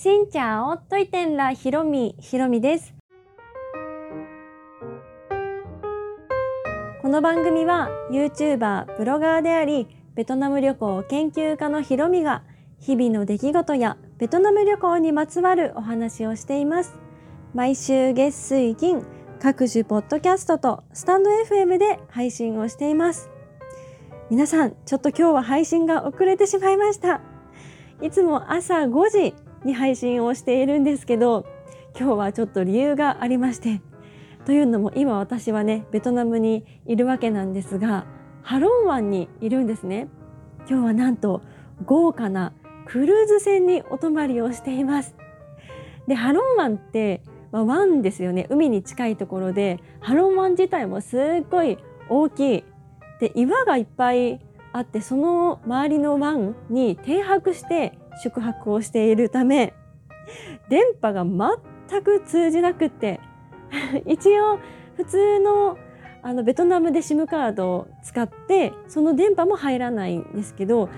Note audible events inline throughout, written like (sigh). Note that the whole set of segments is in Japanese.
しんちゃんおっといてんらひろみひろみです。この番組は YouTuber ブロガーでありベトナム旅行研究家のひろみが日々の出来事やベトナム旅行にまつわるお話をしています。毎週月水金各種ポッドキャストとスタンド FM で配信をしています。皆さんちょっと今日は配信が遅れてしまいました。いつも朝5時に配信をしているんですけど今日はちょっと理由がありましてというのも今私はねベトナムにいるわけなんですがハロン湾にいるんですね。今日はなんと豪華なクルーズ船にお泊まりをしています。でハロン湾ってまあ、湾ですよね。海に近いところでハロン湾自体もすっごい大きい。で岩がいっぱいあってその周りの湾に停泊して宿泊をしているため電波が全く通じなくて (laughs) 一応普通のあのベトナムで SIM カードを使ってその電波も入らないんですけど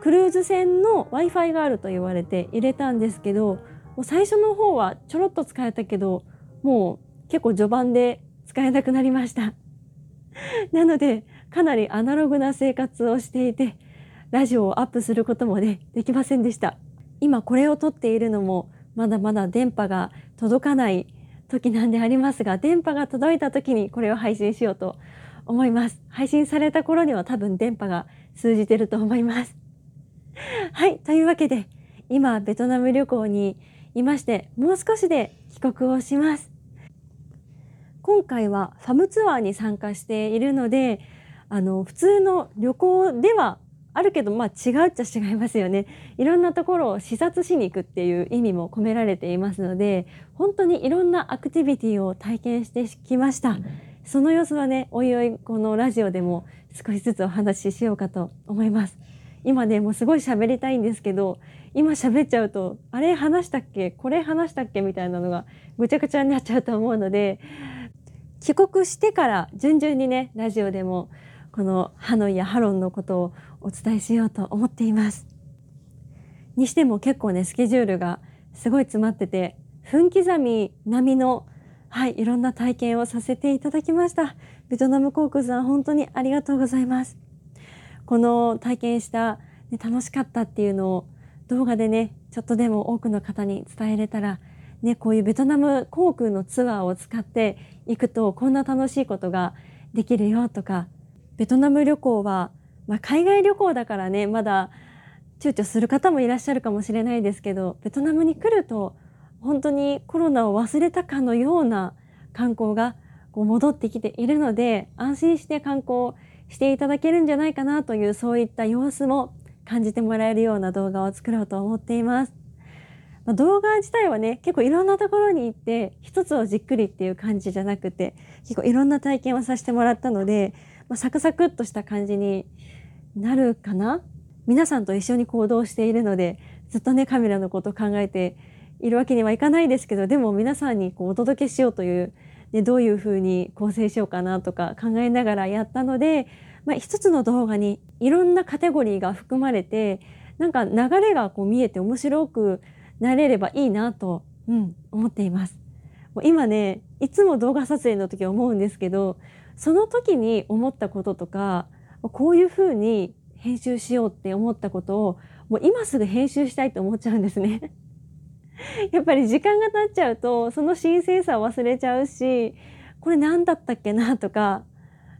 クルーズ船の w i f i があると言われて入れたんですけどもう最初の方はちょろっと使えたけどもう結構序盤で使えなくなりました。なのでかなりアナログな生活をしていてラジオをアップすることもねできませんでした。今これを撮っているのもまだまだ電波が届かない時なんでありますが電波が届いた時にこれを配信しようと思います。配信された頃には多分電波が通じてると思います。(laughs) はいというわけで今ベトナム旅行にいましてもう少しで帰国をします。今回はファムツアーに参加しているのであの普通の旅行ではあるけどまあ違うっちゃ違いますよね。いろんなところを視察しに行くっていう意味も込められていますので本当にいろんなアクティビティを体験してきました。その様子はねおいおいこのラジオでも少しずつお話ししようかと思います。今ねもうすごい喋りたいんですけど今喋っちゃうとあれ話したっけ？これ話したっけ？みたいなのがぐちゃぐちゃになっちゃうと思うので帰国してから順々にねラジオでもこのハノイやハロンのことをお伝えしようと思っています。にしても結構ねスケジュールがすごい詰まってて分刻み並みのはいいろんな体験をさせていただきましたベトナム航空さん本当にありがとうございますこの体験した、ね、楽しかったっていうのを動画でねちょっとでも多くの方に伝えれたらねこういうベトナム航空のツアーを使っていくとこんな楽しいことができるよとかベトナム旅行は、まあ、海外旅行だからねまだ躊躇する方もいらっしゃるかもしれないですけどベトナムに来ると本当にコロナを忘れたかのような観光がこう戻ってきているので安心して観光していただけるんじゃないかなというそういった様子も感じてもらえるような動画を作ろうと思っています。まあ、動画自体はね結構いろんなところに行って一つをじっくりっていう感じじゃなくて結構いろんな体験をさせてもらったので、まあ、サクサクっとした感じになるかな？皆さんと一緒に行動しているのでずっとねカメラのこと考えているわけにはいかないですけどでも皆さんにこうお届けしようという、ね、どういうふうに構成しようかなとか考えながらやったのでまあ、一つの動画にいろんなカテゴリーが含まれてなんか流れがこう見えて面白くなれればいいなと、うん、思っています。もう今ねいつも動画撮影の時思うんですけどその時に思ったこととかこういうふうに編集しようって思ったことをもう今すぐ編集したいと思っちゃうんですね。(laughs) やっぱり時間が経っちゃうとその新鮮さを忘れちゃうしこれ何だったっけなとか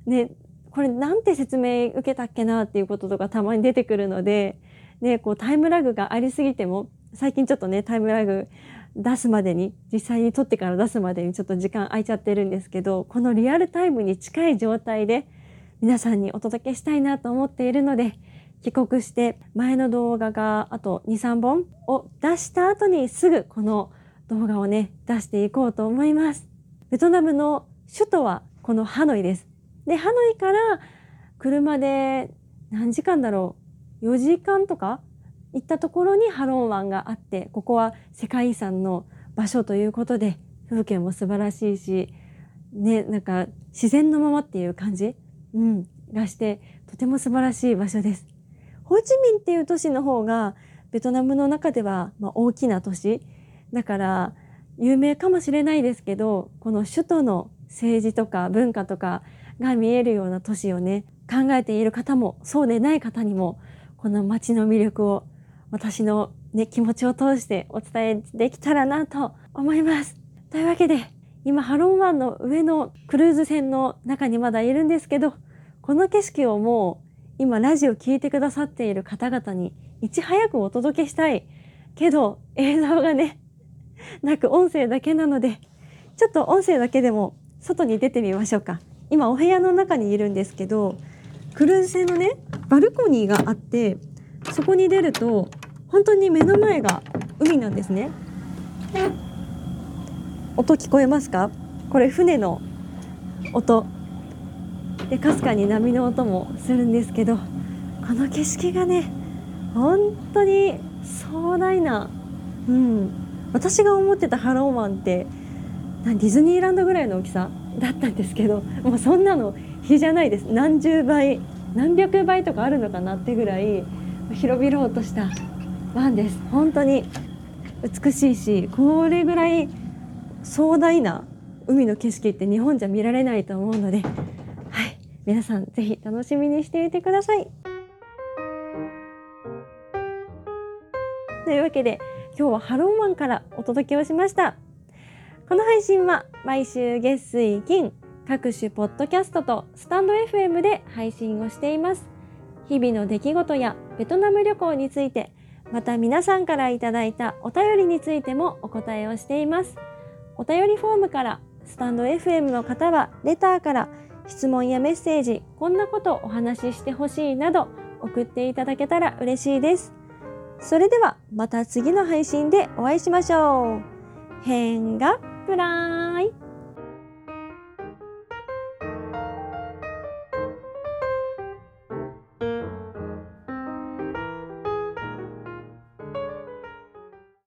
ねこれなんて説明受けたっけなっていうこととかたまに出てくるので、ね、こうタイムラグがありすぎても最近ちょっとねタイムラグ出すまでに実際に撮ってから出すまでにちょっと時間空いちゃってるんですけどこのリアルタイムに近い状態で皆さんにお届けしたいなと思っているので帰国して前の動画があと23本を出した後にすぐこの動画をね出していこうと思います。ベトナムの首都はこのハノイです。でハノイから車で何時間だろう？4時間とか？行ったところにハロン湾があってここは世界遺産の場所ということで風景も素晴らしいしねなんか自然のままっていう感じ、うん、がしてとても素晴らしい場所です。ホーチミンっていう都市の方がベトナムの中では、まあ、大きな都市だから有名かもしれないですけどこの首都の政治とか文化とかが見えるような都市をね考えている方もそうでない方にもこの街の魅力を私の、ね、気持ちを通してお伝えできたらなと思います。というわけで今ハロンの上のクルーズ船の中にまだいるんですけどこの景色をもう今ラジオ聞いてくださっている方々にいち早くお届けしたい。けど映像がねなく音声だけなのでちょっと音声だけでも外に出てみましょうか。今お部屋の中にいるんですけどクルーズ船のねバルコニーがあってそこに出ると本当に目の前が海なんですね。音聞こえますか？これ船の音。でかすかに波の音もするんですけどこの景色がね本当に壮大な、うん、私が思ってたハローマンってディズニーランドぐらいの大きさだったんですけどもうそんなの比じゃないです。何十倍何百倍とかあるのかなってぐらい広々とした湾です。本当に美しいしこれぐらい壮大な海の景色って日本じゃ見られないと思うので、はい、皆さんぜひ楽しみにしていてください。というわけで今日はハローマンからお届けをしました。この配信は毎週月水金各種ポッドキャストとスタンド FM で配信をしています。日々の出来事やベトナム旅行について、また皆さんからいただいたお便りについてもお答えをしています。お便りフォームから、スタンド FM の方はレターから質問やメッセージ、こんなことお話ししてほしいなど送っていただけたら嬉しいです。それではまた次の配信でお会いしましょう。変がプライ